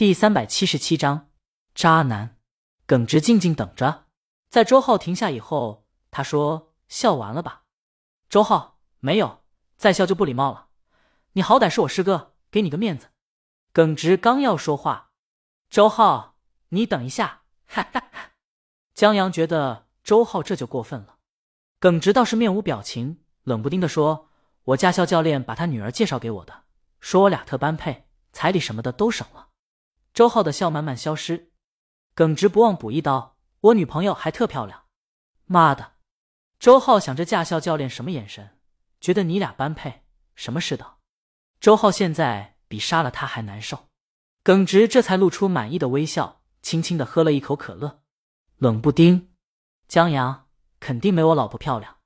第三百七十七章，渣男。耿直静静等着，在周浩停下以后，他说：“笑完了吧？”周浩没有，再笑就不礼貌了。你好歹是我师哥，给你个面子。耿直刚要说话，周浩，你等一下。哈哈哈。江阳觉得周浩这就过分了。耿直倒是面无表情，冷不丁的说：“我驾校教练把他女儿介绍给我的，说我俩特般配，彩礼什么的都省了。”周浩的笑慢慢消失。耿直不忘补一刀：“我女朋友还特漂亮。”妈的！周浩想着驾校教练什么眼神？觉得你俩般配？什么世道？周浩现在比杀了他还难受。耿直这才露出满意的微笑，轻轻的喝了一口可乐。冷不丁，江阳肯定没我老婆漂亮。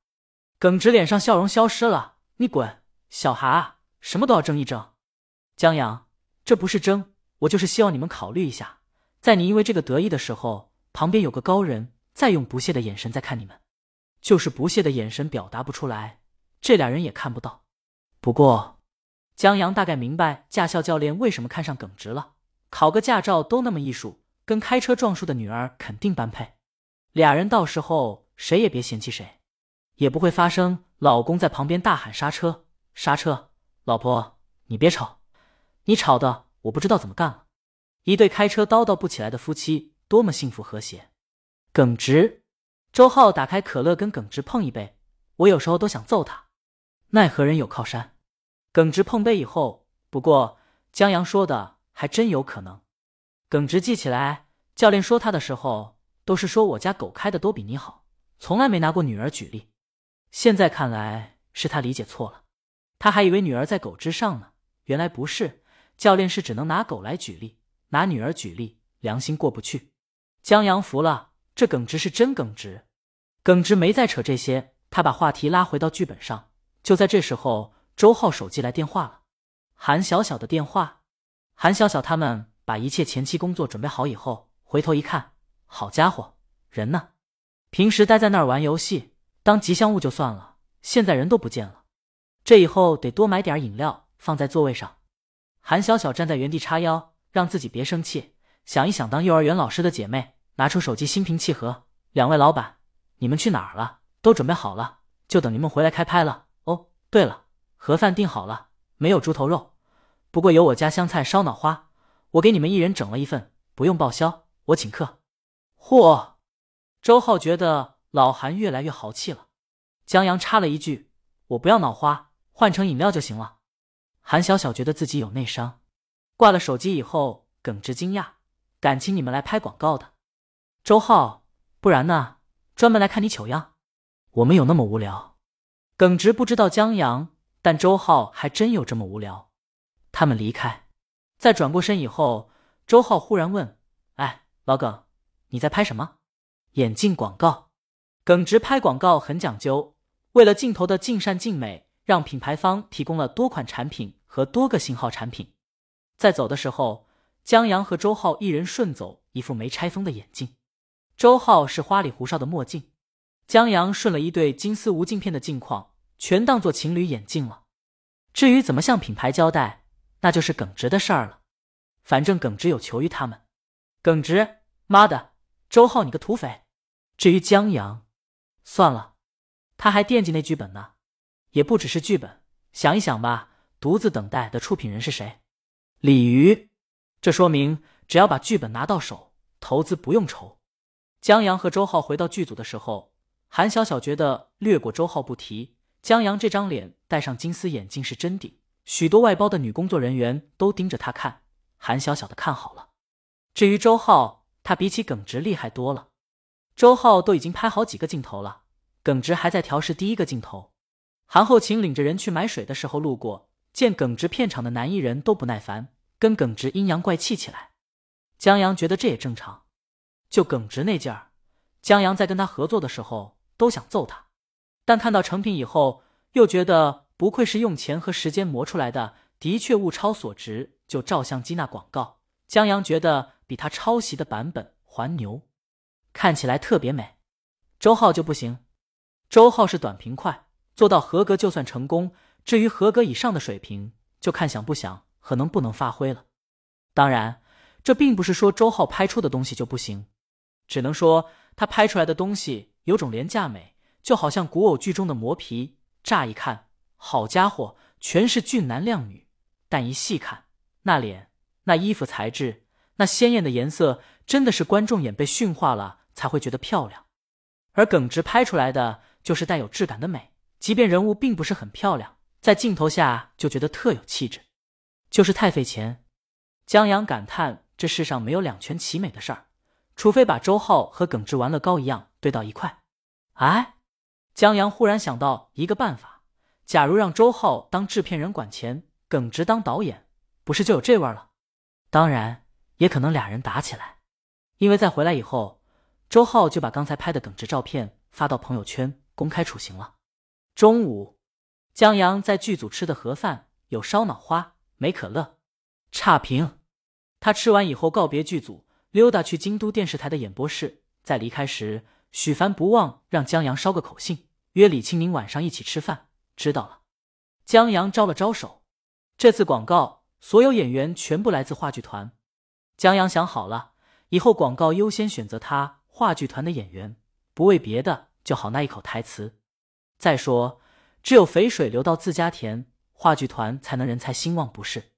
耿直脸上笑容消失了。你滚，小孩啊，什么都要争一争。江阳，这不是争，我就是希望你们考虑一下。在你因为这个得意的时候，旁边有个高人在用不屑的眼神在看你们，就是不屑的眼神表达不出来，这俩人也看不到。不过，江阳大概明白驾校教练为什么看上耿直了，考个驾照都那么艺术，跟开车撞树的女儿肯定般配。俩人到时候谁也别嫌弃谁，也不会发生老公在旁边大喊刹车刹车，老婆你别吵，你吵的我不知道怎么干了。一对开车叨叨不起来的夫妻，多么幸福和谐。耿直，周浩打开可乐跟耿直碰一杯，我有时候都想揍他，奈何人有靠山。耿直碰杯以后，不过江阳说的还真有可能。耿直记起来，教练说他的时候，都是说我家狗开的都比你好，从来没拿过女儿举例。现在看来是他理解错了，他还以为女儿在狗之上呢，原来不是，教练是只能拿狗来举例。拿女儿举例，良心过不去。江阳服了，这耿直是真耿直。耿直没再扯这些，他把话题拉回到剧本上。就在这时候，周浩手机来电话了，韩小小的电话。韩小小他们把一切前期工作准备好以后，回头一看，好家伙，人呢？平时待在那儿玩游戏，当吉祥物就算了，现在人都不见了。这以后得多买点饮料放在座位上。韩小小站在原地叉腰。让自己别生气，想一想当幼儿园老师的姐妹，拿出手机心平气和。两位老板，你们去哪儿了？都准备好了，就等你们回来开拍了。哦，对了，盒饭订好了，没有猪头肉，不过有我家香菜烧脑花，我给你们一人整了一份，不用报销，我请客。嚯！周浩觉得老韩越来越豪气了。江阳插了一句：“我不要脑花，换成饮料就行了。”韩小小觉得自己有内伤。挂了手机以后，耿直惊讶：“敢请你们来拍广告的，周浩，不然呢？专门来看你糗样？我们有那么无聊？”耿直不知道江阳，但周浩还真有这么无聊。他们离开，在转过身以后，周浩忽然问：“哎，老耿，你在拍什么？眼镜广告？”耿直拍广告很讲究，为了镜头的尽善尽美，让品牌方提供了多款产品和多个型号产品。在走的时候，江阳和周浩一人顺走一副没拆封的眼镜，周浩是花里胡哨的墨镜，江阳顺了一对金丝无镜片的镜框，全当做情侣眼镜了。至于怎么向品牌交代，那就是耿直的事儿了。反正耿直有求于他们。耿直，妈的，周浩你个土匪！至于江阳，算了，他还惦记那剧本呢。也不只是剧本，想一想吧，独自等待的出品人是谁？鲤鱼，这说明只要把剧本拿到手，投资不用愁。江阳和周浩回到剧组的时候，韩小小觉得略过周浩不提。江阳这张脸戴上金丝眼镜是真顶，许多外包的女工作人员都盯着他看。韩小小的看好了。至于周浩，他比起耿直厉害多了。周浩都已经拍好几个镜头了，耿直还在调试第一个镜头。韩后勤领着人去买水的时候路过，见耿直片场的男艺人都不耐烦。跟耿直阴阳怪气起来，江阳觉得这也正常。就耿直那劲儿，江阳在跟他合作的时候都想揍他，但看到成品以后，又觉得不愧是用钱和时间磨出来的，的确物超所值。就照相机那广告，江阳觉得比他抄袭的版本还牛，看起来特别美。周浩就不行，周浩是短平快，做到合格就算成功，至于合格以上的水平，就看想不想。可能不能发挥了。当然，这并不是说周浩拍出的东西就不行，只能说他拍出来的东西有种廉价美，就好像古偶剧中的磨皮。乍一看，好家伙，全是俊男靓女，但一细看，那脸、那衣服材质、那鲜艳的颜色，真的是观众眼被驯化了才会觉得漂亮。而耿直拍出来的就是带有质感的美，即便人物并不是很漂亮，在镜头下就觉得特有气质，就是太费钱。江阳感叹：这世上没有两全其美的事儿，除非把周浩和耿直玩乐高一样堆到一块。哎，江阳忽然想到一个办法：假如让周浩当制片人管钱，耿直当导演，不是就有这味儿了？当然，也可能俩人打起来，因为在回来以后。周浩就把刚才拍的耿直照片发到朋友圈，公开处刑了。中午，江阳在剧组吃的盒饭有烧脑花、没可乐。差评。他吃完以后告别剧组，溜达去京都电视台的演播室。在离开时，许凡不忘让江阳捎个口信，约李清明晚上一起吃饭。知道了。江阳招了招手。这次广告所有演员全部来自话剧团。江阳想好了，以后广告优先选择他。话剧团的演员不为别的，就好那一口台词。再说，只有肥水流到自家田，话剧团才能人才兴旺，不是？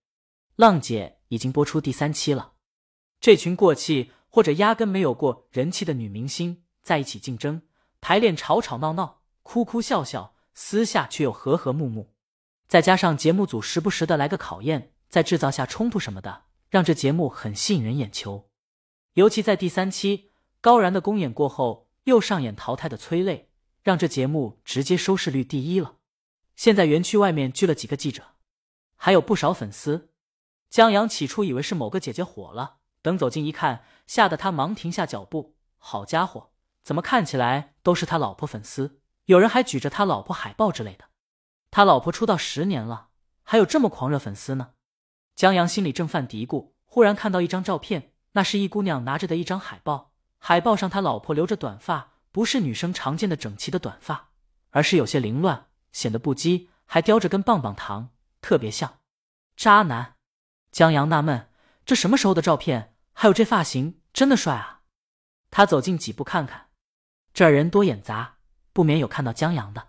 浪姐已经播出第三期了，这群过气或者压根没有过人气的女明星在一起竞争，排练吵吵闹闹，哭哭笑笑，私下却又和和睦睦。再加上节目组时不时的来个考验，再制造下冲突什么的，让这节目很吸引人眼球。尤其在第三期。高燃的公演过后，又上演淘汰的催泪，让这节目直接收视率第一了。现在园区外面聚了几个记者，还有不少粉丝。江阳起初以为是某个姐姐火了，等走近一看，吓得他忙停下脚步。好家伙，怎么看起来都是他老婆粉丝？有人还举着他老婆海报之类的。他老婆出道十年了，还有这么狂热粉丝呢？江阳心里正犯嘀咕，忽然看到一张照片，那是一姑娘拿着的一张海报。海报上，他老婆留着短发，不是女生常见的整齐的短发，而是有些凌乱，显得不羁，还叼着根棒棒糖，特别像渣男。江阳纳闷，这什么时候的照片？还有这发型，真的帅啊！他走近几步看看，这儿人多眼杂，不免有看到江阳的。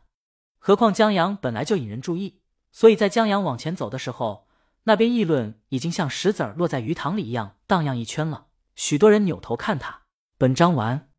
何况江阳本来就引人注意，所以在江阳往前走的时候，那边议论已经像石子儿落在鱼塘里一样荡漾一圈了。许多人扭头看他。本章完。